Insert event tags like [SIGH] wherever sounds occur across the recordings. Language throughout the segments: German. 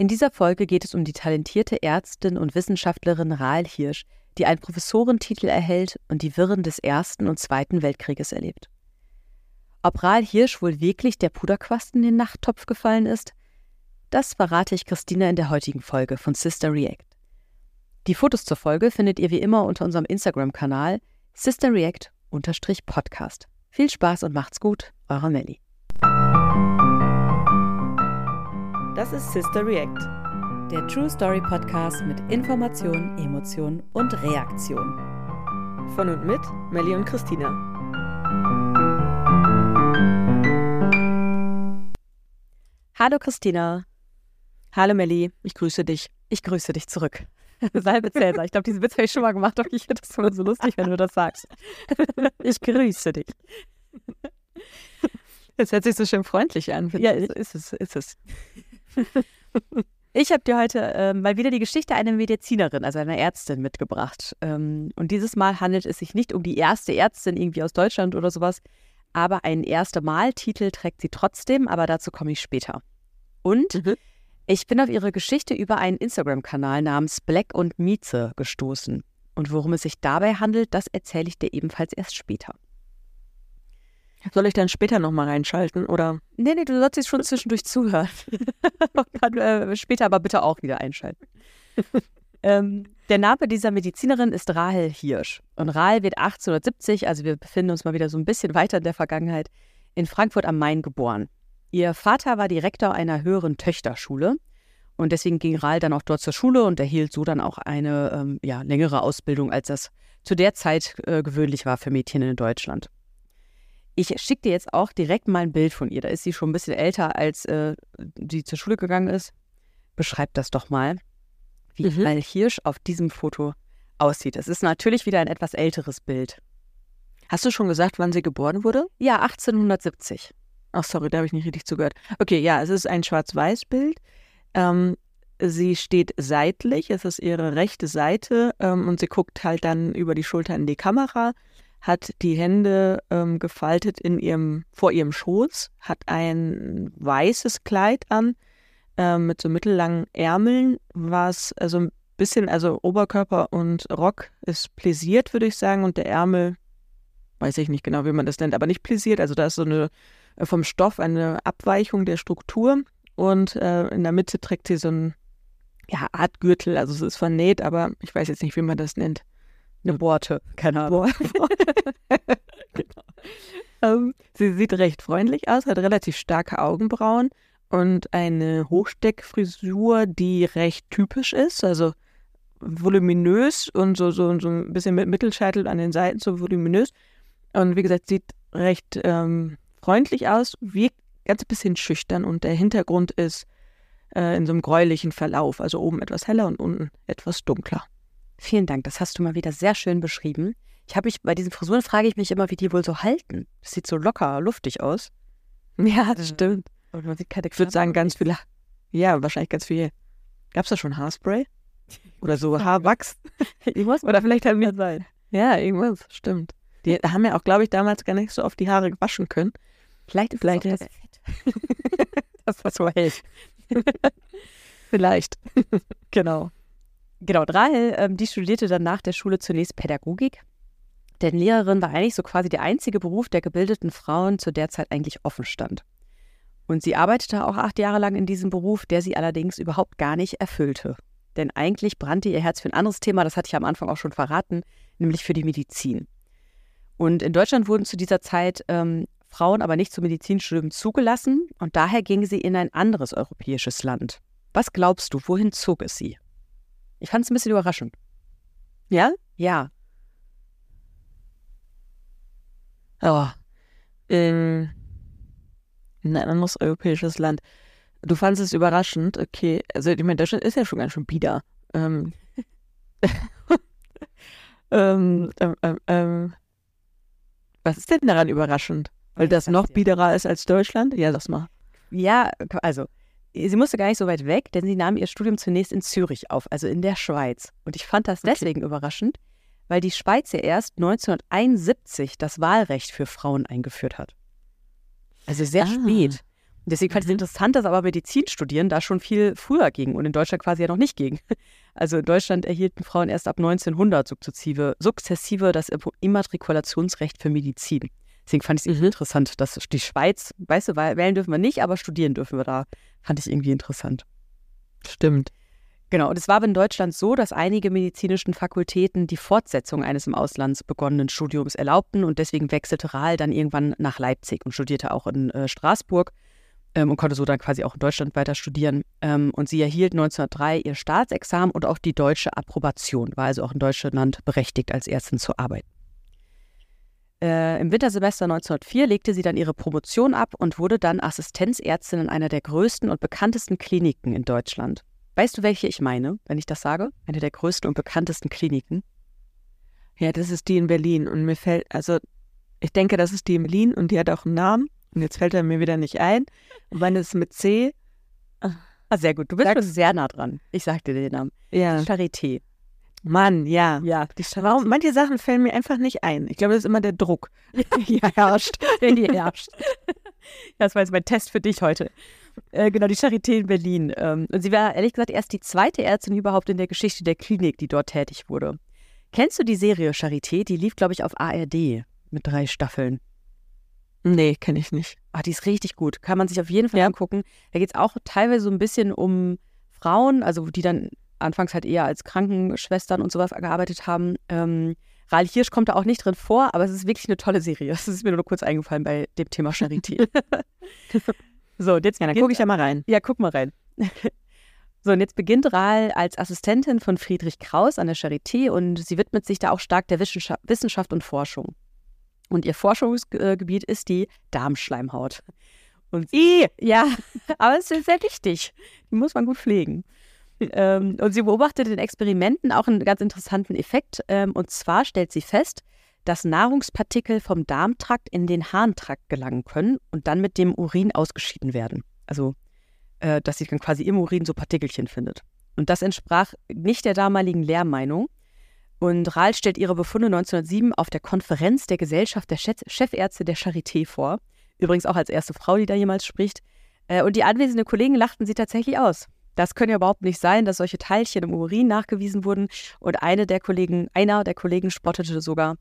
In dieser Folge geht es um die talentierte Ärztin und Wissenschaftlerin Rahl Hirsch, die einen Professorentitel erhält und die Wirren des Ersten und Zweiten Weltkrieges erlebt. Ob Rahl Hirsch wohl wirklich der Puderquast in den Nachttopf gefallen ist, das verrate ich Christina in der heutigen Folge von Sister React. Die Fotos zur Folge findet ihr wie immer unter unserem Instagram-Kanal Sister React-Podcast. Viel Spaß und macht's gut, eure Melli. Das ist Sister React, der True Story Podcast mit Information, Emotion und Reaktion. Von und mit Melli und Christina. Hallo Christina. Hallo Melli, ich grüße dich. Ich grüße dich zurück. [LAUGHS] Salbe Cäsar. Ich glaube, diesen Witz habe ich schon mal gemacht, doch ich finde das immer so lustig, wenn du das sagst. [LAUGHS] Ich grüße dich. Das hört sich so schön freundlich an. Ja, ist es, ist es. Ich habe dir heute äh, mal wieder die Geschichte einer Medizinerin, also einer Ärztin, mitgebracht. Ähm, und dieses Mal handelt es sich nicht um die erste Ärztin irgendwie aus Deutschland oder sowas, aber einen erste Mal-Titel trägt sie trotzdem, aber dazu komme ich später. Und mhm. ich bin auf ihre Geschichte über einen Instagram-Kanal namens Black und Mieze gestoßen. Und worum es sich dabei handelt, das erzähle ich dir ebenfalls erst später. Soll ich dann später nochmal reinschalten oder? Nee, nee, du sollst jetzt schon zwischendurch zuhören. [LAUGHS] dann, äh, später aber bitte auch wieder einschalten. ähm, der Name dieser Medizinerin ist Rahel Hirsch. Und Rahel wird 1870, also wir befinden uns mal wieder so ein bisschen weiter in der Vergangenheit, in Frankfurt am Main geboren. Ihr Vater war Direktor einer höheren Töchterschule und deswegen ging Rahel dann auch dort zur Schule und erhielt so dann auch eine ähm, ja, längere Ausbildung, als das zu der Zeit äh, gewöhnlich war für Mädchen in Deutschland. Ich schicke dir jetzt auch direkt mal ein Bild von ihr. Da ist sie schon ein bisschen älter, als äh, sie zur Schule gegangen ist. Beschreib das doch mal, wie mhm. Al Hirsch auf diesem Foto aussieht. Es ist natürlich wieder ein etwas älteres Bild. Hast du schon gesagt, wann sie geboren wurde? Ja, 1870. Ach, sorry, da habe ich nicht richtig zugehört. Okay, ja, es ist ein Schwarz-Weiß-Bild. Ähm, sie steht seitlich, es ist ihre rechte Seite ähm, und sie guckt halt dann über die Schulter in die Kamera hat die Hände ähm, gefaltet in ihrem, vor ihrem Schoß, hat ein weißes Kleid an äh, mit so mittellangen Ärmeln, was also ein bisschen, also Oberkörper und Rock ist pläsiert, würde ich sagen, und der Ärmel, weiß ich nicht genau, wie man das nennt, aber nicht pläsiert. Also da ist so eine äh, vom Stoff eine Abweichung der Struktur und äh, in der Mitte trägt sie so ein ja, Art Gürtel, also es ist vernäht, aber ich weiß jetzt nicht, wie man das nennt. Eine Borte, keine Ahnung. [LAUGHS] genau. ähm, sie sieht recht freundlich aus, hat relativ starke Augenbrauen und eine Hochsteckfrisur, die recht typisch ist, also voluminös und so, so, so ein bisschen mit Mittelscheitel an den Seiten, so voluminös. Und wie gesagt, sieht recht ähm, freundlich aus, wirkt ganz bisschen schüchtern und der Hintergrund ist äh, in so einem gräulichen Verlauf, also oben etwas heller und unten etwas dunkler. Vielen Dank, das hast du mal wieder sehr schön beschrieben. Ich habe mich bei diesen Frisuren frage ich mich immer, wie die wohl so halten. Das sieht so locker, luftig aus. [LAUGHS] Ja, das stimmt. Und man sieht keine Ich würde sagen, ganz viel. Ja, wahrscheinlich ganz viel. Gab es da schon Haarspray? [LAUGHS] Oder so Haarwachs? [LAUGHS] irgendwas? Oder vielleicht haben wir sein. Ja, irgendwas, stimmt. Die haben ja auch, glaube ich, damals gar nicht so oft die Haare gewaschen können. Vielleicht ist vielleicht das, das das was so hält. vielleicht. genau. Genau, Rahel, ähm, die studierte dann nach der Schule zunächst Pädagogik. Denn Lehrerin war eigentlich so quasi der einzige Beruf, der gebildeten Frauen zu der Zeit eigentlich offen stand. Und sie arbeitete auch acht Jahre lang in diesem Beruf, der sie allerdings überhaupt gar nicht erfüllte. Denn eigentlich brannte ihr Herz für ein anderes Thema, das hatte ich am Anfang auch schon verraten, nämlich für die Medizin. Und in Deutschland wurden zu dieser Zeit ähm, Frauen aber nicht zum Medizinstudium zugelassen und daher ging sie in ein anderes europäisches Land. Was glaubst du, wohin zog es sie? Ich fand es ein bisschen überraschend. Ja? Ja. Oh. In, in ein anderes europäisches Land. Du fandest es überraschend, okay. Also, ich meine, Deutschland ist ja schon ganz schön bieder. Ähm. [LAUGHS] ähm, ähm, ähm, ähm, was ist denn daran überraschend? Weil das noch biederer ist als Deutschland? Ja, sag's mal. Ja, also sie musste gar nicht so weit weg, denn sie nahm ihr Studium zunächst in Zürich auf, also in der Schweiz. Und ich fand das deswegen okay. überraschend, weil die Schweiz ja erst 1971 das Wahlrecht für Frauen eingeführt hat. Also sehr ah. spät. Deswegen fand ich es interessant, dass aber Medizin studieren da schon viel früher ging und in Deutschland quasi ja noch nicht ging. [LAUGHS] Also in Deutschland erhielten Frauen erst ab 1900 sukzessive, sukzessive das Immatrikulationsrecht für Medizin. Deswegen fand ich es mhm. interessant, dass die Schweiz, weißt du, wählen dürfen wir nicht, aber studieren dürfen wir da. Fand ich irgendwie interessant. Stimmt. Genau, und es war aber in Deutschland so, dass einige medizinischen Fakultäten die Fortsetzung eines im Ausland begonnenen Studiums erlaubten und deswegen wechselte Rahl dann irgendwann nach Leipzig und studierte auch in äh, Straßburg ähm, und konnte so dann quasi auch in Deutschland weiter studieren. Ähm, und sie erhielt 1903 ihr Staatsexamen und auch die deutsche Approbation, war also auch in Deutschland berechtigt, als Ärztin zu arbeiten. Äh, Im Wintersemester 1904 legte sie dann ihre Promotion ab und wurde dann Assistenzärztin in einer der größten und bekanntesten Kliniken in Deutschland. Weißt du, welche ich meine, wenn ich das sage? Eine der größten und bekanntesten Kliniken. Ja, das ist die in Berlin. Und mir fällt, also ich denke, das ist die in Berlin und die hat auch einen Namen. Und jetzt fällt er mir wieder nicht ein. Und wenn es mit C. Ah, sehr gut. Du bist sehr nah dran. Ich sag dir den Namen. Ja. Charité. Mann, ja. Ja, die Warum? Manche Sachen fällen mir einfach nicht ein. Ich glaube, das ist immer der Druck, [LAUGHS] der herrscht. Der die herrscht. [LAUGHS] Das war jetzt mein Test für dich heute. Äh, genau, die Charité in Berlin. Ähm, und sie war ehrlich gesagt erst die zweite Ärztin überhaupt in der Geschichte der Klinik, die dort tätig wurde. Kennst du die Serie Charité? Die lief, glaube ich, auf ARD mit drei Staffeln. Nee, kenne ich nicht. Ah, die ist richtig gut. Kann man sich auf jeden Fall ja. angucken. Da geht es auch teilweise so ein bisschen um Frauen, also die dann anfangs halt eher als Krankenschwestern und sowas gearbeitet haben. Ähm, Rahl Hirsch kommt da auch nicht drin vor, aber es ist wirklich eine tolle Serie. Das ist mir nur kurz eingefallen bei dem Thema Charité. [LAUGHS] so, jetzt ja, dann gucke ich ja mal rein. Ja, guck mal rein. [LAUGHS] So, und jetzt beginnt Rahl als Assistentin von Friedrich Kraus an der Charité und sie widmet sich da auch stark der Wissenschaft und Forschung. Und ihr Forschungsgebiet ist die Darmschleimhaut. Und I, ja, [LAUGHS] aber es ist sehr wichtig. Die muss man gut pflegen. Ähm, und sie beobachtet in Experimenten auch einen ganz interessanten Effekt. Ähm, und zwar stellt sie fest, dass Nahrungspartikel vom Darmtrakt in den Harntrakt gelangen können und dann mit dem Urin ausgeschieden werden. Also, äh, dass sie dann quasi im Urin so Partikelchen findet. Und das entsprach nicht der damaligen Lehrmeinung. Und Rahl stellt ihre Befunde 1907 auf der Konferenz der Gesellschaft der Chefärzte der Charité vor. Übrigens auch als erste Frau, die da jemals spricht. Äh, und die anwesenden Kollegen lachten sie tatsächlich aus. Das können ja überhaupt nicht sein, dass solche Teilchen im Urin nachgewiesen wurden. Und eine der Kollegen, einer der Kollegen spottete sogar,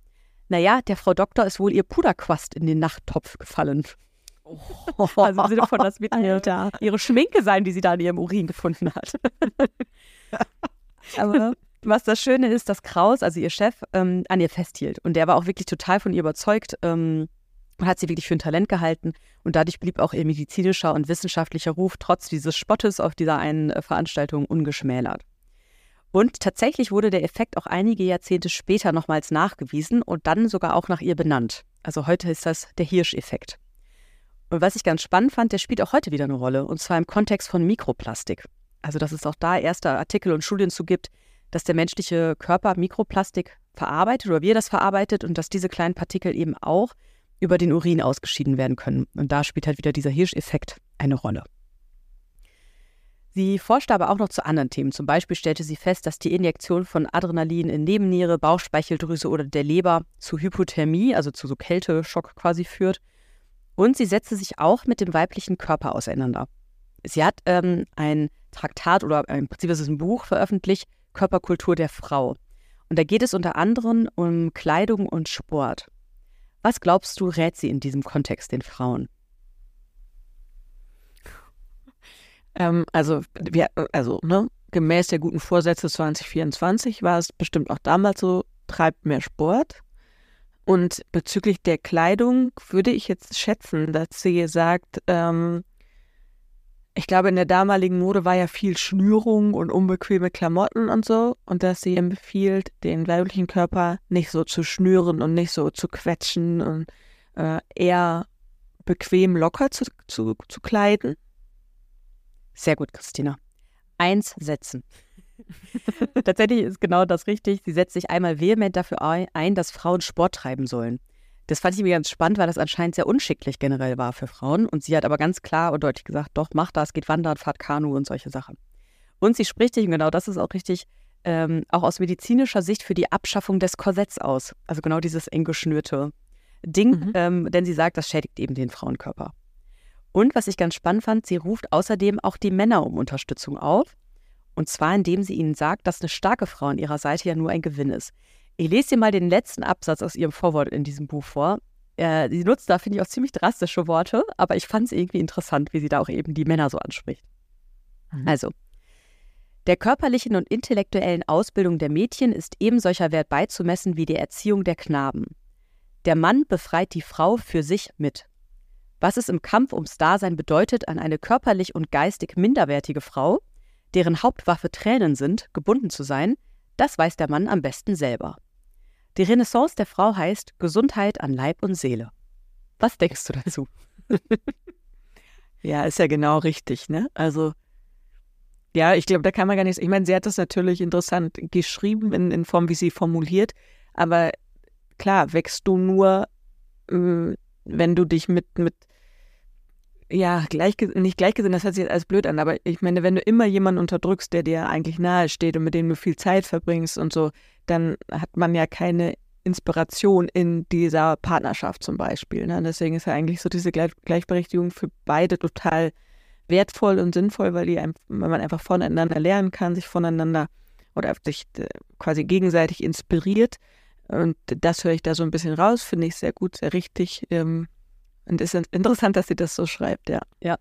naja, der Frau Doktor ist wohl ihr Puderquast in den Nachttopf gefallen. Oh. Also im Sinne von, das wird ihre, ihre Schminke sein, die sie da in ihrem Urin gefunden hat. [LAUGHS] Aber was das Schöne ist, dass Kraus, also ihr Chef, ähm, an ihr festhielt. Und der war auch wirklich total von ihr überzeugt ähm, und hat sie wirklich für ein Talent gehalten. Und dadurch blieb auch ihr medizinischer und wissenschaftlicher Ruf trotz dieses Spottes auf dieser einen äh, Veranstaltung ungeschmälert. Und tatsächlich wurde der Effekt auch einige Jahrzehnte später nochmals nachgewiesen und dann sogar auch nach ihr benannt. Also heute ist das der Hirsch-Effekt. Und was ich ganz spannend fand, der spielt auch heute wieder eine Rolle, und zwar im Kontext von Mikroplastik. Also, dass es auch da erste Artikel und Studien zu gibt, dass der menschliche Körper Mikroplastik verarbeitet oder wir das verarbeitet und dass diese kleinen Partikel eben auch über den Urin ausgeschieden werden können. Und da spielt halt wieder dieser Hirscheffekt eine Rolle. Sie forschte aber auch noch zu anderen Themen. Zum Beispiel stellte sie fest, dass die Injektion von Adrenalin in Nebenniere, Bauchspeicheldrüse oder der Leber zu Hypothermie, also zu so Kälteschock quasi führt. Und sie setzte sich auch mit dem weiblichen Körper auseinander. Sie hat ähm, ein Traktat oder im Prinzip ist es ein Buch veröffentlicht, Körperkultur der Frau. Und da geht es unter anderem um Kleidung und Sport. Was glaubst du, rät sie in diesem Kontext den Frauen? Ähm, also, wir, also ne, gemäß der guten Vorsätze 2024 war es bestimmt auch damals so, treibt mehr Sport. Und bezüglich der Kleidung würde ich jetzt schätzen, dass sie sagt, ähm, ich glaube, in der damaligen Mode war ja viel Schnürung und unbequeme Klamotten und so. Und dass sie empfiehlt, den weiblichen Körper nicht so zu schnüren und nicht so zu quetschen und äh, eher bequem locker zu, zu, zu kleiden. Sehr gut, Christina. Eins setzen. [LAUGHS] Tatsächlich ist genau das richtig. Sie setzt sich einmal vehement dafür ein, dass Frauen Sport treiben sollen. Das fand ich mir ganz spannend, weil das anscheinend sehr unschicklich generell war für Frauen. Und sie hat aber ganz klar und deutlich gesagt, doch, mach das, geht wandern, fahrt Kanu und solche Sachen. Und sie spricht sich, und genau das ist auch richtig, ähm, auch aus medizinischer Sicht für die Abschaffung des Korsetts aus. Also genau dieses eng geschnürte Ding, mhm. ähm, denn sie sagt, das schädigt eben den Frauenkörper. Und was ich ganz spannend fand, sie ruft außerdem auch die Männer um Unterstützung auf. Und zwar, indem sie ihnen sagt, dass eine starke Frau an ihrer Seite ja nur ein Gewinn ist. Ich lese dir mal den letzten Absatz aus ihrem Vorwort in diesem Buch vor. Äh, sie nutzt da, finde ich, auch ziemlich drastische Worte, aber ich fand es irgendwie interessant, wie sie da auch eben die Männer so anspricht. Mhm. Also, der körperlichen und intellektuellen Ausbildung der Mädchen ist eben solcher Wert beizumessen wie der Erziehung der Knaben. Der Mann befreit die Frau für sich mit. Was es im Kampf ums Dasein bedeutet, an eine körperlich und geistig minderwertige Frau, deren Hauptwaffe Tränen sind, gebunden zu sein, das weiß der Mann am besten selber. Die Renaissance der Frau heißt Gesundheit an Leib und Seele. Was denkst du dazu? [LAUGHS] ja, ist ja genau richtig, ne? Also, ja, ich glaube, da kann man gar nichts. Ich meine, sie hat das natürlich interessant geschrieben in, in Form, wie sie formuliert, aber klar, wächst du nur, äh, wenn du dich mit, mit ja, gleichge nicht gleichgesinnt, das hört sich jetzt alles blöd an, aber ich meine, wenn du immer jemanden unterdrückst, der dir eigentlich nahe steht und mit dem du viel Zeit verbringst und so, dann hat man ja keine Inspiration in dieser Partnerschaft zum Beispiel. Ne? Deswegen ist ja eigentlich so diese Gleichberechtigung für beide total wertvoll und sinnvoll, weil, die, weil man einfach voneinander lernen kann, sich voneinander oder sich äh, quasi gegenseitig inspiriert. Und das höre ich da so ein bisschen raus, finde ich sehr gut, sehr richtig. Ähm, und es ist interessant, dass sie das so schreibt, ja. Ja.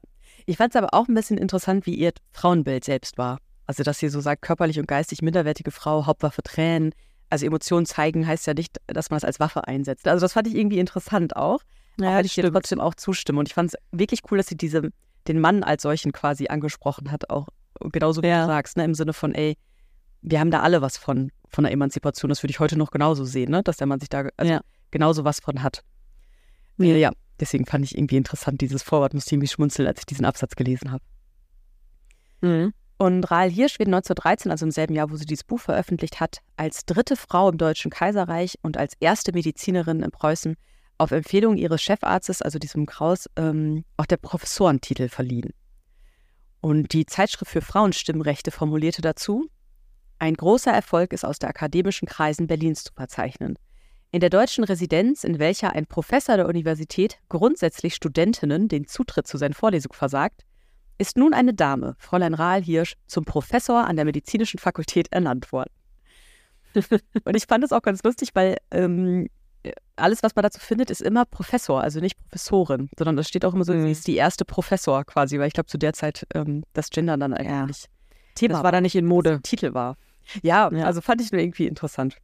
Ich fand es aber auch ein bisschen interessant, wie ihr Frauenbild selbst war. Also, dass sie so sagt, körperlich und geistig minderwertige Frau, Hauptwaffe Tränen. Also Emotionen zeigen heißt ja nicht, dass man das als Waffe einsetzt. Also das fand ich irgendwie interessant auch. Ja, auch, ich dir trotzdem auch zustimme. Und ich fand es wirklich cool, dass sie diese, den Mann als solchen quasi angesprochen hat, auch genauso wie ja. du sagst, ne? im Sinne von, ey, wir haben da alle was von, von der Emanzipation. Das würde ich heute noch genauso sehen, ne? dass der Mann sich da also ja. genauso was von hat. Ja. ja. Deswegen fand ich irgendwie interessant, dieses Vorwort musste irgendwie schmunzeln, als ich diesen Absatz gelesen habe. Mhm. Und Rahl Hirsch wird 1913, also im selben Jahr, wo sie dieses Buch veröffentlicht hat, als dritte Frau im Deutschen Kaiserreich und als erste Medizinerin in Preußen auf Empfehlung ihres Chefarztes, also diesem Kraus, ähm, auch der Professorentitel verliehen. Und die Zeitschrift für Frauenstimmrechte formulierte dazu, ein großer Erfolg ist aus der akademischen Kreisen Berlins zu verzeichnen. In der deutschen Residenz, in welcher ein Professor der Universität grundsätzlich Studentinnen den Zutritt zu seinen Vorlesungen versagt, ist nun eine Dame, Fräulein Rahl-Hirsch, zum Professor an der medizinischen Fakultät ernannt worden. [LAUGHS] Und ich fand es auch ganz lustig, weil ähm, alles, was man dazu findet, ist immer Professor, also nicht Professorin, sondern das steht auch immer so, mhm. sie ist die erste Professor quasi, weil ich glaube, zu der Zeit ähm, das Gendern dann eigentlich ja. Thema das war da nicht in Mode. Titel war. Ja, ja, also fand ich nur irgendwie interessant.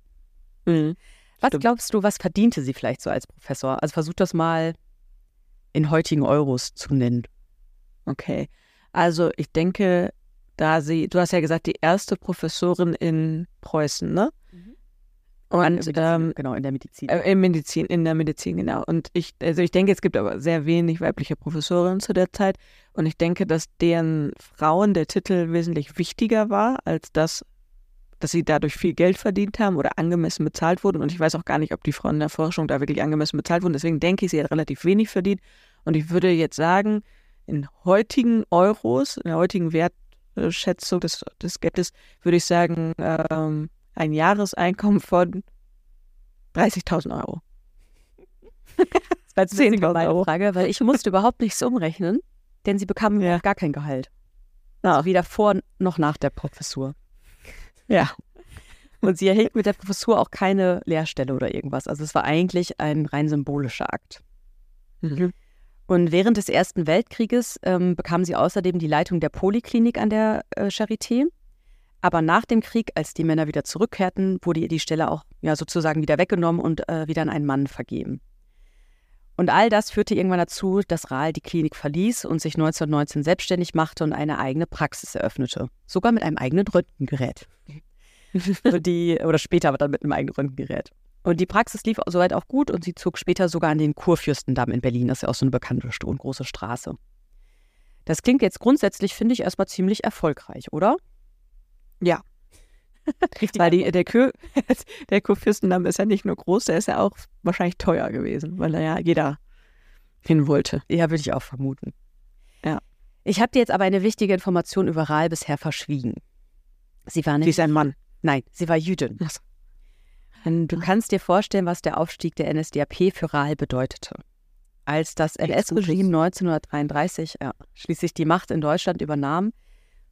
Mhm. Was Stimmt. glaubst du, was verdiente sie vielleicht so als Professor? Also versuch das mal in heutigen Euros zu nennen. Okay. Also ich denke, da sie, du hast ja gesagt, die erste Professorin in Preußen, ne? Mhm. Und ähm, genau, in der Medizin. Äh, in Medizin, in der Medizin, genau. Und ich, also ich denke, es gibt aber sehr wenig weibliche Professorinnen zu der Zeit. Und ich denke, dass deren Frauen der Titel wesentlich wichtiger war als das, dass sie dadurch viel Geld verdient haben oder angemessen bezahlt wurden. Und ich weiß auch gar nicht, ob die Frauen in der Forschung da wirklich angemessen bezahlt wurden. Deswegen denke ich, sie hat relativ wenig verdient. Und ich würde jetzt sagen, in heutigen Euros, in der heutigen Wertschätzung des, des Geldes, würde ich sagen, ähm, ein Jahreseinkommen von 30.000 Euro. [LAUGHS] das war jetzt 10.000 Euro. Frage, weil ich musste überhaupt nichts umrechnen, denn sie bekamen ja. gar kein Gehalt. Also weder vor noch nach der Professur. Ja. [LAUGHS] Und sie erhielt mit der Professur auch keine Lehrstelle oder irgendwas. Also es war eigentlich ein rein symbolischer Akt. Mhm. Und während des Ersten Weltkrieges ähm, bekam sie außerdem die Leitung der Poliklinik an der äh, Charité. Aber nach dem Krieg, als die Männer wieder zurückkehrten, wurde ihr die Stelle auch ja, sozusagen wieder weggenommen und äh, wieder an einen Mann vergeben. Und all das führte irgendwann dazu, dass Rahl die Klinik verließ und sich 1919 selbstständig machte und eine eigene Praxis eröffnete. Sogar mit einem eigenen Röntgengerät. [LAUGHS] die, oder später aber dann mit einem eigenen Röntgengerät. Und die Praxis lief soweit auch gut und sie zog später sogar an den Kurfürstendamm in Berlin. Das ist ja auch so eine bekannte und große Straße. Das klingt jetzt grundsätzlich, finde ich, erstmal ziemlich erfolgreich, oder? Ja, [LAUGHS] Richtig. Weil die, der, Kür, [LAUGHS] der Kurfürstendamm ist ja nicht nur groß, der ist ja auch wahrscheinlich teuer gewesen, weil da ja jeder hin wollte. Ja, würde ich auch vermuten. Ja. Ich habe dir jetzt aber eine wichtige Information über Rahl bisher verschwiegen. Sie war nicht. Sie ist ein Mann. Nein, sie war Jüdin. Du kannst dir vorstellen, was der Aufstieg der NSDAP für Rahl bedeutete. Als das NS-Regime 1933 ja, schließlich die Macht in Deutschland übernahm,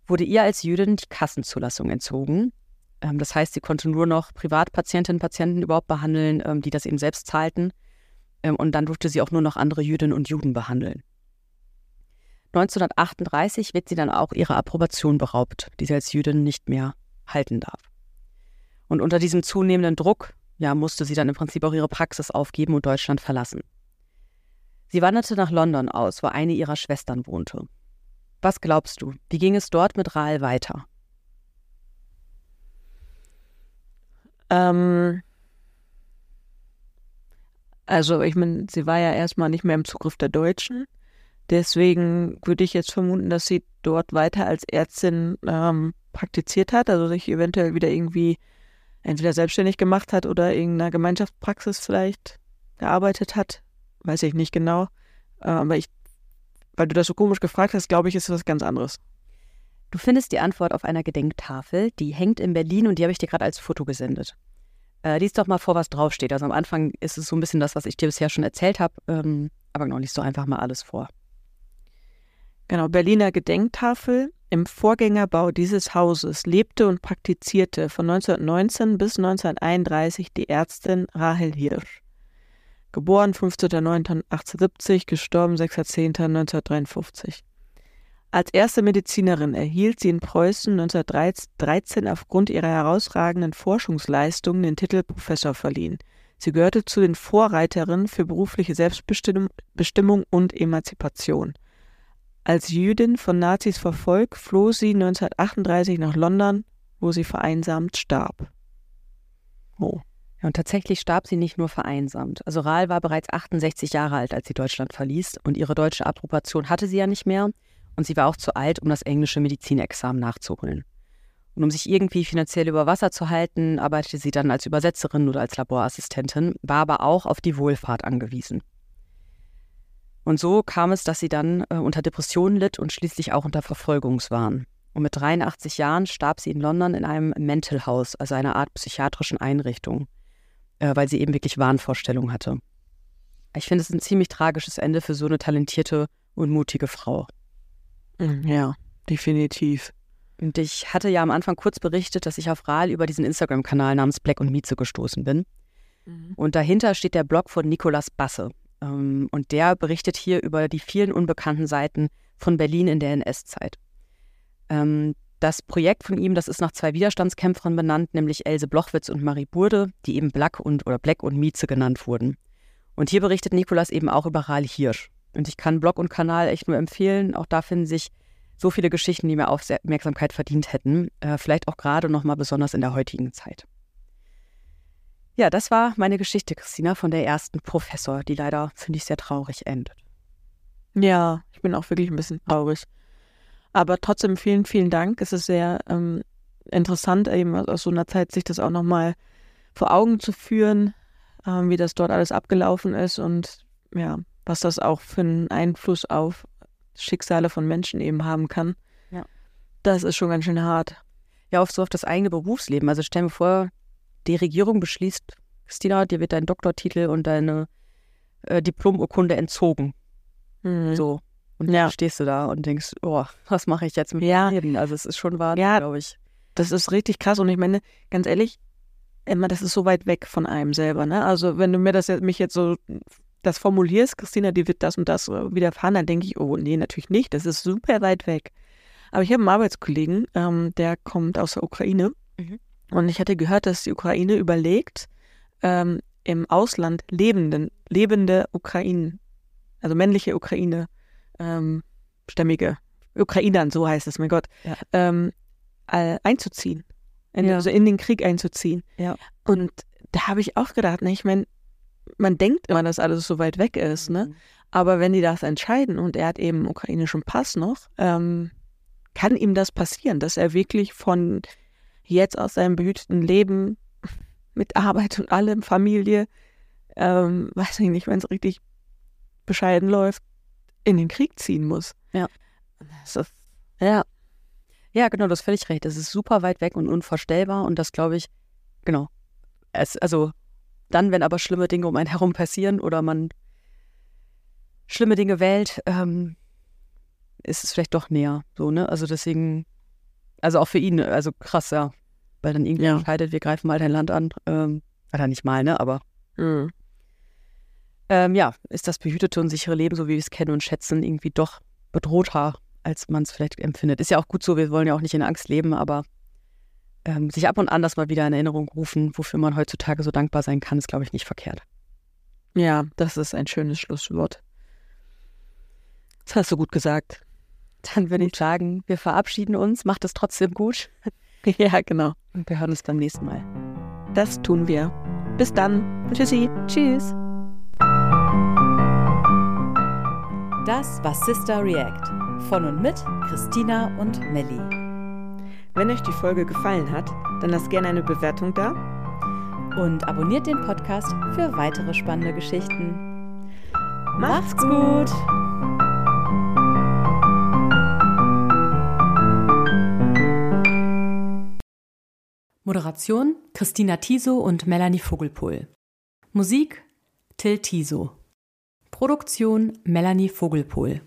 wurde ihr als Jüdin die Kassenzulassung entzogen. Ähm, das heißt, sie konnte nur noch Privatpatientinnen und Patienten überhaupt behandeln, ähm, die das eben selbst zahlten. Ähm, und dann durfte sie auch nur noch andere Jüdinnen und Juden behandeln. 1938 wird sie dann auch ihrer Approbation beraubt, die sie als Jüdin nicht mehr halten darf. Und unter diesem zunehmenden Druck ja, musste sie dann im Prinzip auch ihre Praxis aufgeben und Deutschland verlassen. Sie wanderte nach London aus, wo eine ihrer Schwestern wohnte. Was glaubst du, wie ging es dort mit Rahl weiter? Ähm, also ich meine, sie war ja erstmal nicht mehr im Zugriff der Deutschen. Deswegen würde ich jetzt vermuten, dass sie dort weiter als Ärztin ähm, praktiziert hat, also sich eventuell wieder irgendwie entweder selbstständig gemacht hat oder irgendeiner Gemeinschaftspraxis vielleicht gearbeitet hat. Weiß ich nicht genau. Äh, aber ich, weil du das so komisch gefragt hast, glaube ich, ist es was ganz anderes. Du findest die Antwort auf einer Gedenktafel, die hängt in Berlin und die habe ich dir gerade als Foto gesendet. Äh, lies doch mal vor, was draufsteht. Also am Anfang ist es so ein bisschen das, was ich dir bisher schon erzählt habe. Ähm, aber genau, liest doch einfach mal alles vor. Genau, Berliner Gedenktafel. Im Vorgängerbau dieses Hauses lebte und praktizierte von 1919 bis 1931 die Ärztin Rahel Hirsch. Geboren 15.09.1870, gestorben 6.10.1953. Als erste Medizinerin erhielt sie in Preußen 1913 aufgrund ihrer herausragenden Forschungsleistungen den Titel Professor verliehen. Sie gehörte zu den Vorreiterinnen für berufliche Selbstbestimmung und Emanzipation. Als Jüdin von Nazis verfolgt, floh sie 1938 nach London, wo sie vereinsamt starb. Oh. Ja, und tatsächlich starb sie nicht nur vereinsamt. Also Rahl war bereits 68 Jahre alt, als sie Deutschland verließ und ihre deutsche Approbation hatte sie ja nicht mehr und sie war auch zu alt, um das englische Medizinexamen nachzuholen. Und um sich irgendwie finanziell über Wasser zu halten, arbeitete sie dann als Übersetzerin oder als Laborassistentin, war aber auch auf die Wohlfahrt angewiesen. Und so kam es, dass sie dann äh, unter Depressionen litt und schließlich auch unter Verfolgungswahn. Und mit 83 Jahren starb sie in London in einem Mental House, also einer Art psychiatrischen Einrichtung, äh, weil sie eben wirklich Wahnvorstellungen hatte. Ich finde es ein ziemlich tragisches Ende für so eine talentierte und mutige Frau. Mm, ja, definitiv. Und ich hatte ja am Anfang kurz berichtet, dass ich auf Rahl über diesen Instagram-Kanal namens Black und Mieze gestoßen bin. Mhm. Und dahinter steht der Blog von Nicolas Basse. Ähm, und der berichtet hier über die vielen unbekannten Seiten von Berlin in der NS-Zeit. Ähm, das Projekt von ihm, das ist nach zwei Widerstandskämpfern benannt, nämlich Else Blochwitz und Marie Burde, die eben Black und oder Black und Mieze genannt wurden. Und hier berichtet Nikolas eben auch über Rahl Hirsch. Und ich kann Blog und Kanal echt nur empfehlen. Auch da finden sich so viele Geschichten, die mir Aufmerksamkeit verdient hätten. Äh, vielleicht auch gerade noch mal besonders in der heutigen Zeit. Ja, das war meine Geschichte, Christina, von der ersten Professor, die leider, finde ich, sehr traurig endet. Ja, ich bin auch wirklich ein bisschen traurig. Aber trotzdem vielen, vielen Dank. Es ist sehr ähm, interessant, eben aus so einer Zeit sich das auch nochmal vor Augen zu führen, ähm, wie das dort alles abgelaufen ist und ja, was das auch für einen Einfluss auf Schicksale von Menschen eben haben kann. Ja. Das ist schon ganz schön hart. Ja, oft so auf das eigene Berufsleben. Also stell mir vor, die Regierung beschließt, Christina, dir wird dein Doktortitel und deine äh, Diplomurkunde entzogen. Mhm. So. Und ja. dann stehst du da und denkst, oh, was mache ich jetzt mit ja. dem Leben? Also es ist schon wahr, ja, glaube ich. Das ist richtig krass. Und ich meine, ganz ehrlich, immer, das ist so weit weg von einem selber. Ne? Also wenn du mir das jetzt, mich jetzt so das formulierst, Christina, dir wird das und das widerfahren, dann denke ich, oh nee, natürlich nicht. Das ist super weit weg. Aber ich habe einen Arbeitskollegen, ähm, der kommt aus der Ukraine. Mhm. Und ich hatte gehört, dass die Ukraine überlegt, ähm, im Ausland lebenden, lebende Ukrainen, also männliche Ukraine, ähm, stämmige Ukrainern, so heißt es, mein Gott, ja. ähm, äh, einzuziehen. In, ja. Also in den Krieg einzuziehen. Ja. Und da habe ich auch gedacht, ne, ich meine, man denkt immer, dass alles so weit weg ist, ne? Mhm. Aber wenn die das entscheiden und er hat eben einen ukrainischen Pass noch, ähm, kann ihm das passieren, dass er wirklich von jetzt aus seinem behüteten Leben [LAUGHS] mit Arbeit und allem, Familie, ähm, weiß ich nicht, wenn es richtig bescheiden läuft, in den Krieg ziehen muss. Ja. Ist, ja. Ja, genau, das völlig recht. Das ist super weit weg und unvorstellbar und das glaube ich, genau. Es, also dann, wenn aber schlimme Dinge um einen herum passieren oder man schlimme Dinge wählt, ähm, ist es vielleicht doch näher. So, ne? Also deswegen, also auch für ihn, also krass, ja. Weil dann irgendwie Ja. entscheidet, wir greifen mal dein Land an. Ähm, oder nicht mal, ne? Aber Mhm. ähm, ja, ist das behütete und sichere Leben, so wie wir es kennen und schätzen, irgendwie doch bedrohter, als man es vielleicht empfindet. Ist ja auch gut so, wir wollen ja auch nicht in Angst leben, aber ähm, sich ab und an das mal wieder in Erinnerung rufen, wofür man heutzutage so dankbar sein kann, ist, glaube ich, nicht verkehrt. Ja, das ist ein schönes Schlusswort. Das hast du gut gesagt. Dann würde ich sagen, wir verabschieden uns, macht es trotzdem gut [LAUGHS] ja, genau. und wir hören uns beim nächsten Mal. Das tun wir. Bis dann. Tschüssi. Tschüss. Das war Sister React von und mit Christina und Melli. Wenn euch die Folge gefallen hat, dann lasst gerne eine Bewertung da. Und abonniert den Podcast für weitere spannende Geschichten. Macht's gut! Moderation Christina Tiso und Melanie Vogelpohl. Musik Till Tiso. Produktion Melanie Vogelpohl.